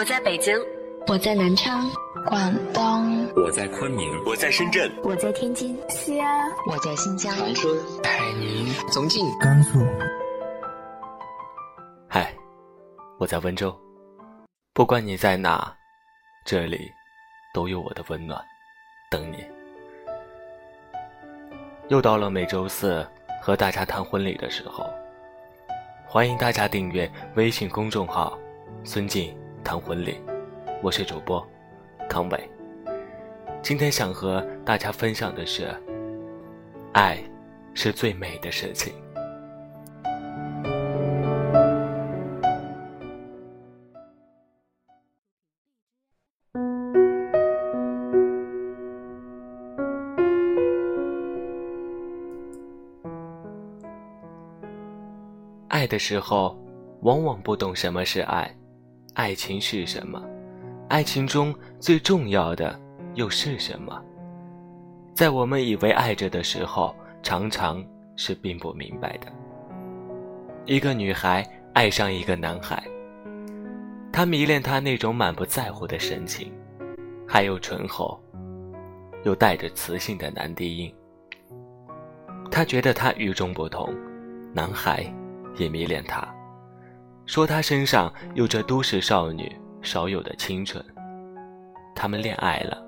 我在北京，我在南昌，广东，我在昆明，我在深圳，我在天津，西安，我在新疆，长春，海宁，重庆，甘肃。嗨，我在温州，不管你在哪，这里都有我的温暖等你。又到了每周四和大家谈婚礼的时候，欢迎大家订阅微信公众号“孙静谈婚礼”，我是主播康伟。今天想和大家分享的是，爱是最美的事情。爱的时候，往往不懂什么是爱，爱情是什么，爱情中最重要的又是什么？在我们以为爱着的时候，常常是并不明白的。一个女孩爱上一个男孩，她迷恋他那种满不在乎的神情，还有醇厚又带着磁性的男低音。她觉得他与众不同，男孩。也迷恋他，说他身上有着都市少女少有的清纯。他们恋爱了。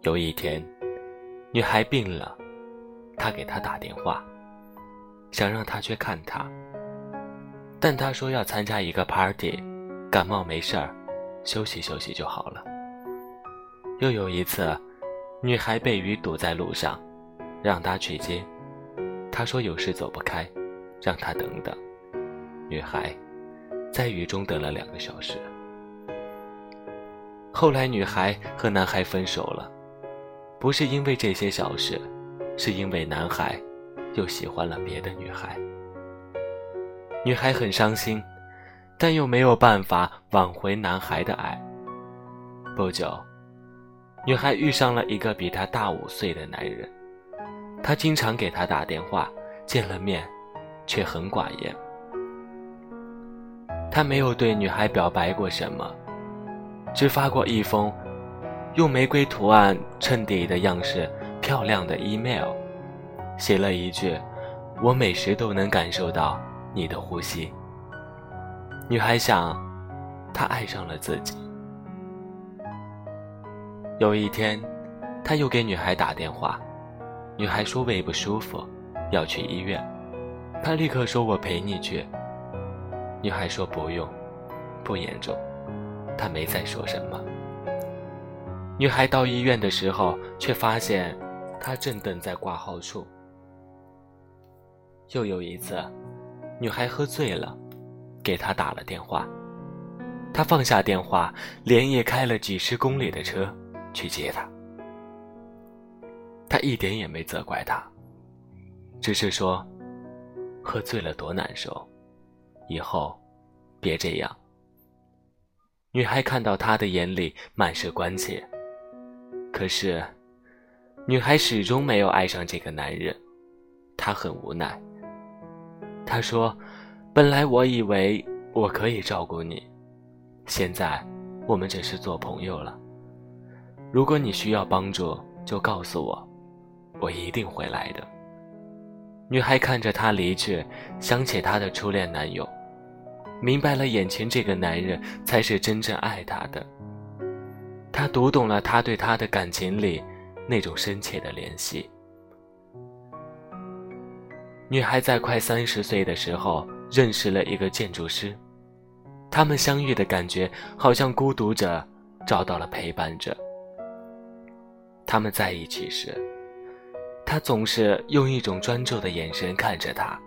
有一天，女孩病了，他给她打电话，想让她去看她。但他说要参加一个 party，感冒没事儿，休息休息就好了。又有一次，女孩被雨堵在路上，让他去接，他说有事走不开。让他等等。女孩在雨中等了两个小时。后来，女孩和男孩分手了，不是因为这些小事，是因为男孩又喜欢了别的女孩。女孩很伤心，但又没有办法挽回男孩的爱。不久，女孩遇上了一个比她大五岁的男人，他经常给她打电话，见了面。却很寡言。他没有对女孩表白过什么，只发过一封用玫瑰图案衬底的样式漂亮的 email，写了一句：“我每时都能感受到你的呼吸。”女孩想，他爱上了自己。有一天，他又给女孩打电话，女孩说胃不舒服，要去医院。他立刻说：“我陪你去。”女孩说：“不用，不严重。”他没再说什么。女孩到医院的时候，却发现他正等在挂号处。又有一次，女孩喝醉了，给他打了电话，他放下电话，连夜开了几十公里的车去接她。他一点也没责怪她，只是说。喝醉了多难受，以后别这样。女孩看到他的眼里满是关切，可是女孩始终没有爱上这个男人，她很无奈。她说：“本来我以为我可以照顾你，现在我们只是做朋友了。如果你需要帮助，就告诉我，我一定会来的。”女孩看着他离去，想起她的初恋男友，明白了眼前这个男人才是真正爱她的。她读懂了他对她的感情里那种深切的联系。女孩在快三十岁的时候认识了一个建筑师，他们相遇的感觉好像孤独者找到了陪伴者。他们在一起时。他总是用一种专注的眼神看着她，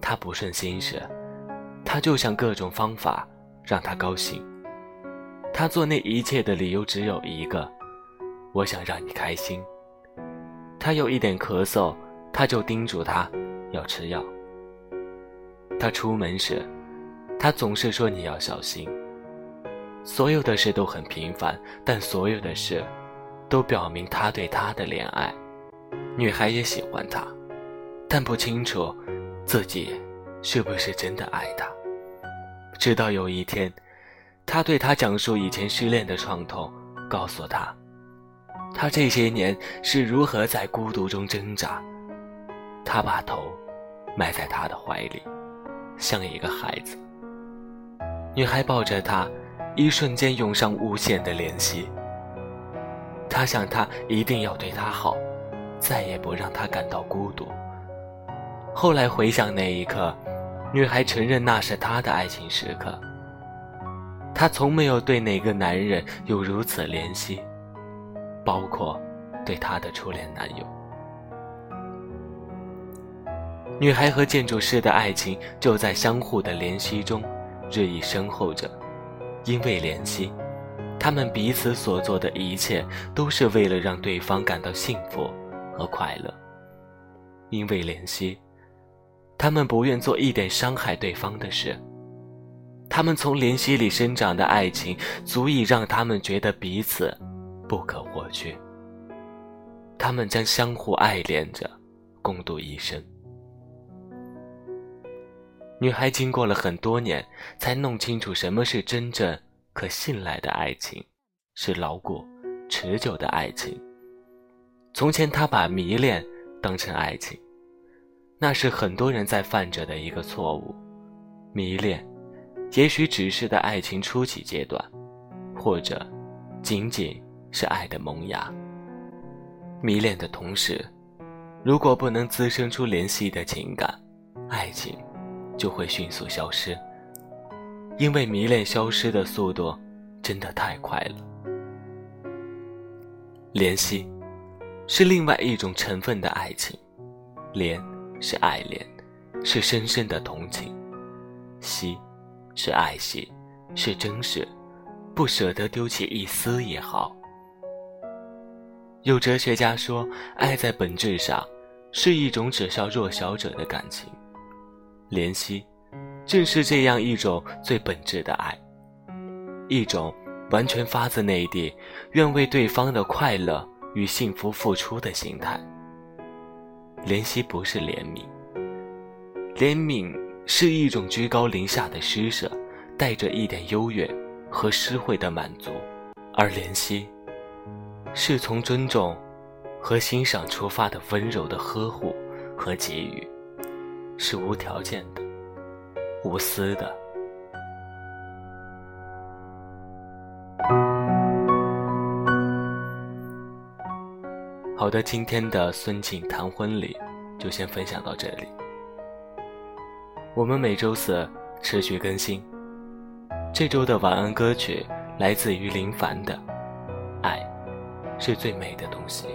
她不顺心时，他就想各种方法让他高兴。他做那一切的理由只有一个：我想让你开心。他有一点咳嗽，他就叮嘱他要吃药。他出门时，他总是说你要小心。所有的事都很平凡，但所有的事，都表明他对她的恋爱。女孩也喜欢他，但不清楚自己是不是真的爱他。直到有一天，他对他讲述以前失恋的创痛，告诉他，他这些年是如何在孤独中挣扎。他把头埋在他的怀里，像一个孩子。女孩抱着他，一瞬间涌上无限的怜惜。他想，他一定要对他好，再也不让他感到孤独。后来回想那一刻，女孩承认那是她的爱情时刻。她从没有对哪个男人有如此怜惜，包括对她的初恋男友。女孩和建筑师的爱情就在相互的怜惜中日益深厚着，因为怜惜，他们彼此所做的一切都是为了让对方感到幸福和快乐。因为怜惜。他们不愿做一点伤害对方的事。他们从怜惜里生长的爱情，足以让他们觉得彼此不可或缺。他们将相互爱恋着，共度一生。女孩经过了很多年，才弄清楚什么是真正可信赖的爱情，是牢固、持久的爱情。从前，她把迷恋当成爱情。那是很多人在犯着的一个错误，迷恋，也许只是在爱情初期阶段，或者，仅仅是爱的萌芽。迷恋的同时，如果不能滋生出联系的情感，爱情就会迅速消失。因为迷恋消失的速度真的太快了。怜惜，是另外一种成分的爱情，怜。是爱恋，是深深的同情；惜，是爱惜，是真实，不舍得丢弃一丝一毫。有哲学家说，爱在本质上是一种只向弱小者的感情，怜惜，正是这样一种最本质的爱，一种完全发自内地，愿为对方的快乐与幸福付出的心态。怜惜不是怜悯，怜悯是一种居高临下的施舍，带着一点优越和诗慧的满足；而怜惜，是从尊重和欣赏出发的温柔的呵护和给予，是无条件的、无私的。好的，今天的孙静谈婚礼就先分享到这里。我们每周四持续更新。这周的晚安歌曲来自于林凡的《爱是最美的东西》。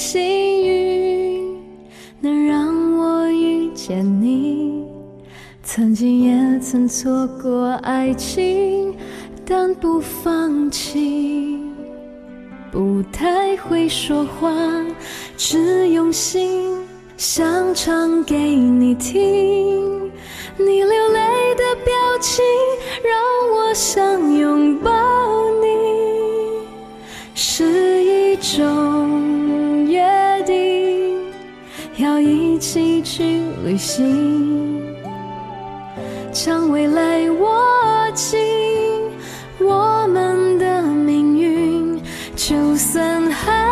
幸运能让我遇见你，曾经也曾错过爱情，但不放弃。不太会说话，只用心想唱给你听。你流泪的表情让我想拥一起去旅行，将未来握紧。我们的命运，就算孩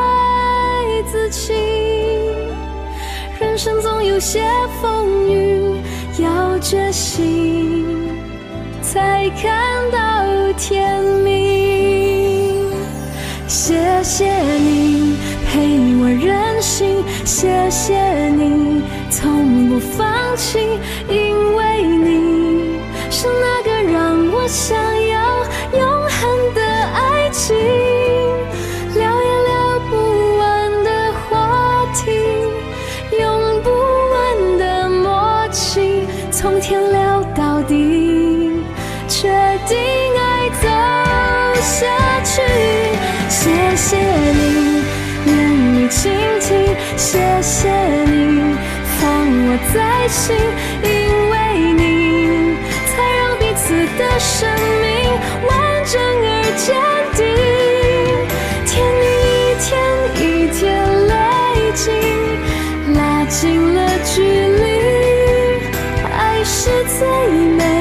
子气，人生总有些风雨，要决心，才看到天明。谢谢你陪我任性，谢谢你从不放弃，因为你是那个让我想要永恒的爱情，聊也聊不完的话题，用不完的默契。从天聊到地，决定爱走下去。谢谢你愿意倾听，谢谢你我在心，因为你才让彼此的生命完整而坚定。甜蜜一天一天累积，拉近了距离，爱是最美。